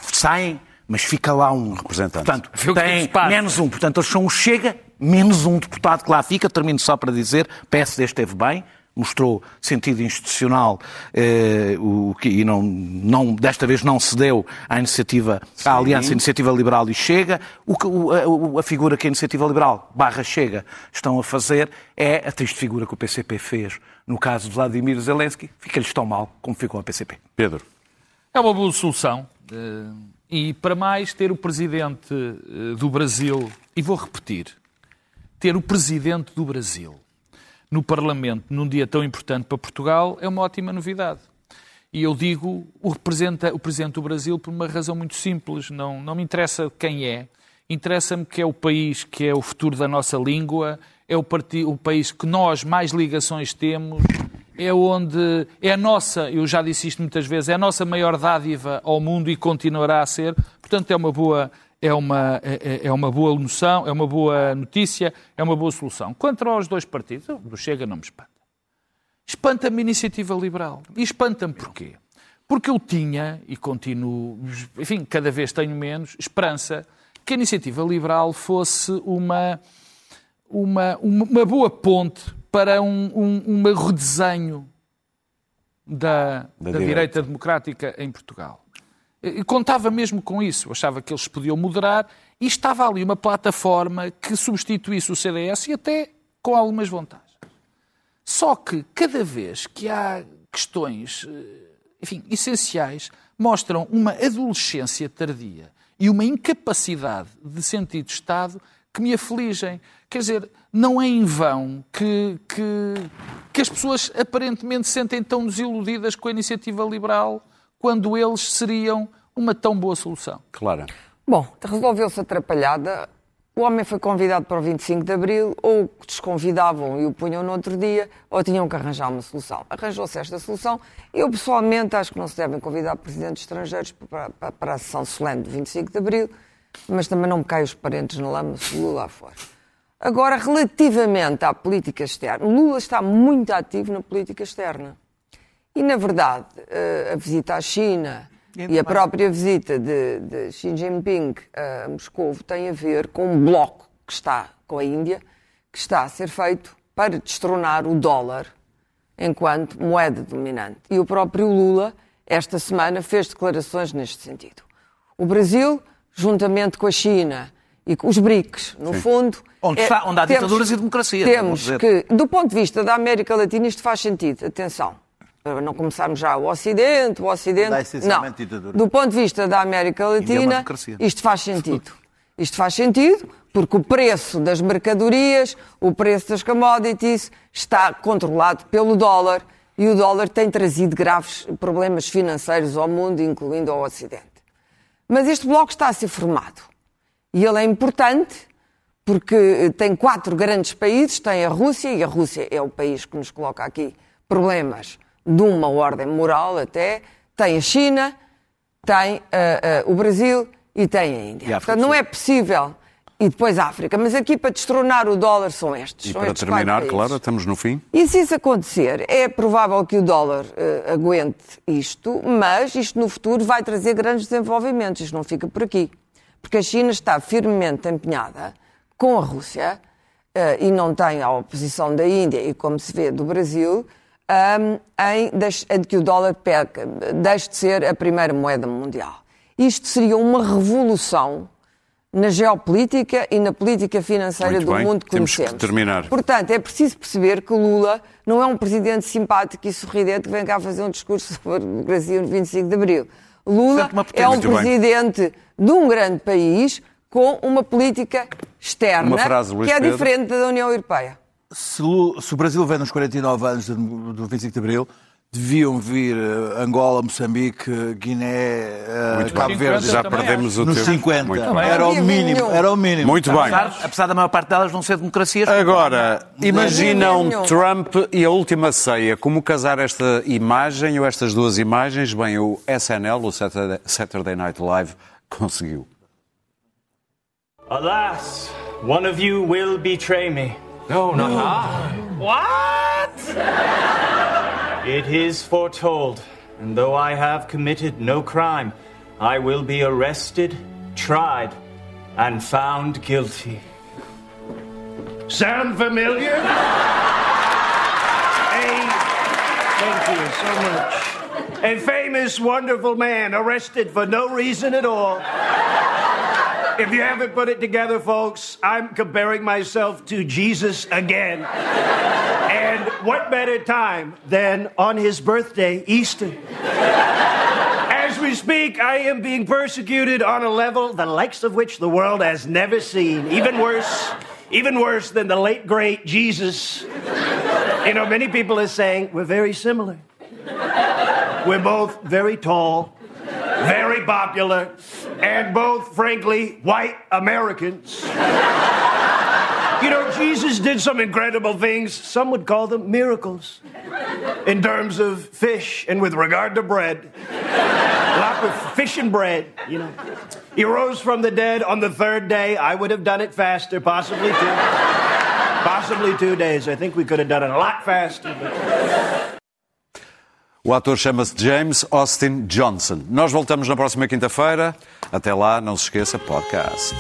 saem, mas fica lá um Representante. Portanto, tem menos um. Portanto, eles são o Chega, menos um deputado que lá fica. Termino só para dizer, PSD esteve bem, mostrou sentido institucional eh, o, e não, não, desta vez não cedeu à iniciativa, Sim. à Aliança Iniciativa Liberal e Chega. O, o, a, a, figura que a Iniciativa Liberal barra Chega estão a fazer é a triste figura que o PCP fez no caso de Vladimir Zelensky. Fica-lhes tão mal como ficou a PCP. Pedro. É uma boa solução. Eh, e para mais, ter o presidente eh, do Brasil, e vou repetir, ter o presidente do Brasil no Parlamento num dia tão importante para Portugal é uma ótima novidade. E eu digo o, representa, o Presidente do Brasil por uma razão muito simples. Não, não me interessa quem é. Interessa-me que é o país que é o futuro da nossa língua, é o, o país que nós mais ligações temos, é onde é a nossa, eu já disse isto muitas vezes, é a nossa maior dádiva ao mundo e continuará a ser. Portanto, é uma boa, é uma, é, é, é uma boa noção, é uma boa notícia, é uma boa solução. Quanto aos dois partidos, do Chega não me espanta. Espanta-me a iniciativa liberal. E espanta-me porquê? Porque eu tinha, e continuo, enfim, cada vez tenho menos, esperança que a iniciativa liberal fosse uma, uma, uma boa ponte para um, um, um redesenho da, da, da direita democrática em Portugal. Contava mesmo com isso. Achava que eles podiam moderar e estava ali uma plataforma que substituísse o CDS e até com algumas vantagens. Só que cada vez que há questões, eh, enfim, essenciais, mostram uma adolescência tardia e uma incapacidade de sentido de Estado que me afligem. Quer dizer, não é em vão que, que, que as pessoas aparentemente se sentem tão desiludidas com a iniciativa liberal quando eles seriam uma tão boa solução? Claro. Bom, resolveu-se atrapalhada. O homem foi convidado para o 25 de Abril, ou desconvidavam e o punham no outro dia, ou tinham que arranjar uma solução. Arranjou-se esta solução. Eu, pessoalmente, acho que não se devem convidar presidentes estrangeiros para, para, para a sessão solene do 25 de Abril, mas também não me caem os parentes na lama se Lula for. Agora, relativamente à política externa, Lula está muito ativo na política externa. E, na verdade, eh, a visita à China e, a própria visita de, de, Xi Jinping a Moscou tem a ver com um bloco que está com a Índia, que está a ser feito para destronar o dólar enquanto moeda dominante. E o próprio Lula, esta semana, fez declarações neste sentido. O Brasil, juntamente com a China e com os BRICS, no Sim. fundo. Onde, é, está, onde há temos, ditaduras e democracia. Temos que, do ponto de vista da América Latina, isto faz sentido. Atenção não começarmos já o Ocidente, o Ocidente. Não, do ponto de vista da América Latina, isto faz sentido. Isto faz sentido porque o preço das mercadorias, o preço das commodities está controlado pelo dólar e o dólar tem trazido graves problemas financeiros ao mundo, incluindo ao Ocidente. Mas este bloco está a ser formado e ele é importante porque tem quatro grandes países, tem a Rússia e a Rússia é o país que nos coloca aqui problemas de uma ordem moral até, tem a China, tem uh, uh, o Brasil e tem a Índia. A Portanto, não é possível. E depois a África. Mas aqui para destronar o dólar são estes. E são para estes terminar, claro, estamos no fim. E se isso acontecer, é provável que o dólar uh, aguente isto, mas isto no futuro vai trazer grandes desenvolvimentos. Isto não fica por aqui. Porque a China está firmemente empenhada com a Rússia e não tem a oposição da Índia e, como se vê, do Brasil um, em, de que o dólar perca, deixe de ser a primeira moeda mundial. Isto seria uma revolução na geopolítica e na política financeira Muito do bem. mundo que Temos conhecemos. Que terminar. Portanto, é preciso perceber que Lula não é um presidente simpático e sorridente que vem cá fazer um discurso sobre a democracia no 25 de Abril. Lula é um presidente bem. de um grande país com uma política externa frase, que é Pedro. diferente da União Europeia se, se o Brasil vem nos 49 anos do, do 25 de Abril, deviam vir uh, Angola, Moçambique, Guiné, uh, Cabo Verde. Já perdemos o nos tempo. 50. Era o mínimo, era o mínimo. Muito bem. Apesar, apesar, da maior parte delas não ser democracias. Agora, imaginam Trump e a última ceia. Como casar esta imagem ou estas duas imagens? Bem, o SNL, o Saturday Night Live, conseguiu. Alas, one of you will betray me. No, not no. I. What? it is foretold, and though I have committed no crime, I will be arrested, tried, and found guilty. Sound familiar? A Thank you so much. A famous, wonderful man arrested for no reason at all. If you haven't put it together, folks, I'm comparing myself to Jesus again. And what better time than on his birthday, Easter? As we speak, I am being persecuted on a level the likes of which the world has never seen. Even worse, even worse than the late great Jesus. You know, many people are saying we're very similar. We're both very tall, popular, and both, frankly, white Americans. You know, Jesus did some incredible things. Some would call them miracles in terms of fish and with regard to bread. A lot with fish and bread, you know. He rose from the dead on the third day. I would have done it faster, possibly two. possibly two days. I think we could have done it a lot faster. But... O ator chama-se James Austin Johnson. Nós voltamos na próxima quinta-feira. Até lá, não se esqueça, podcast.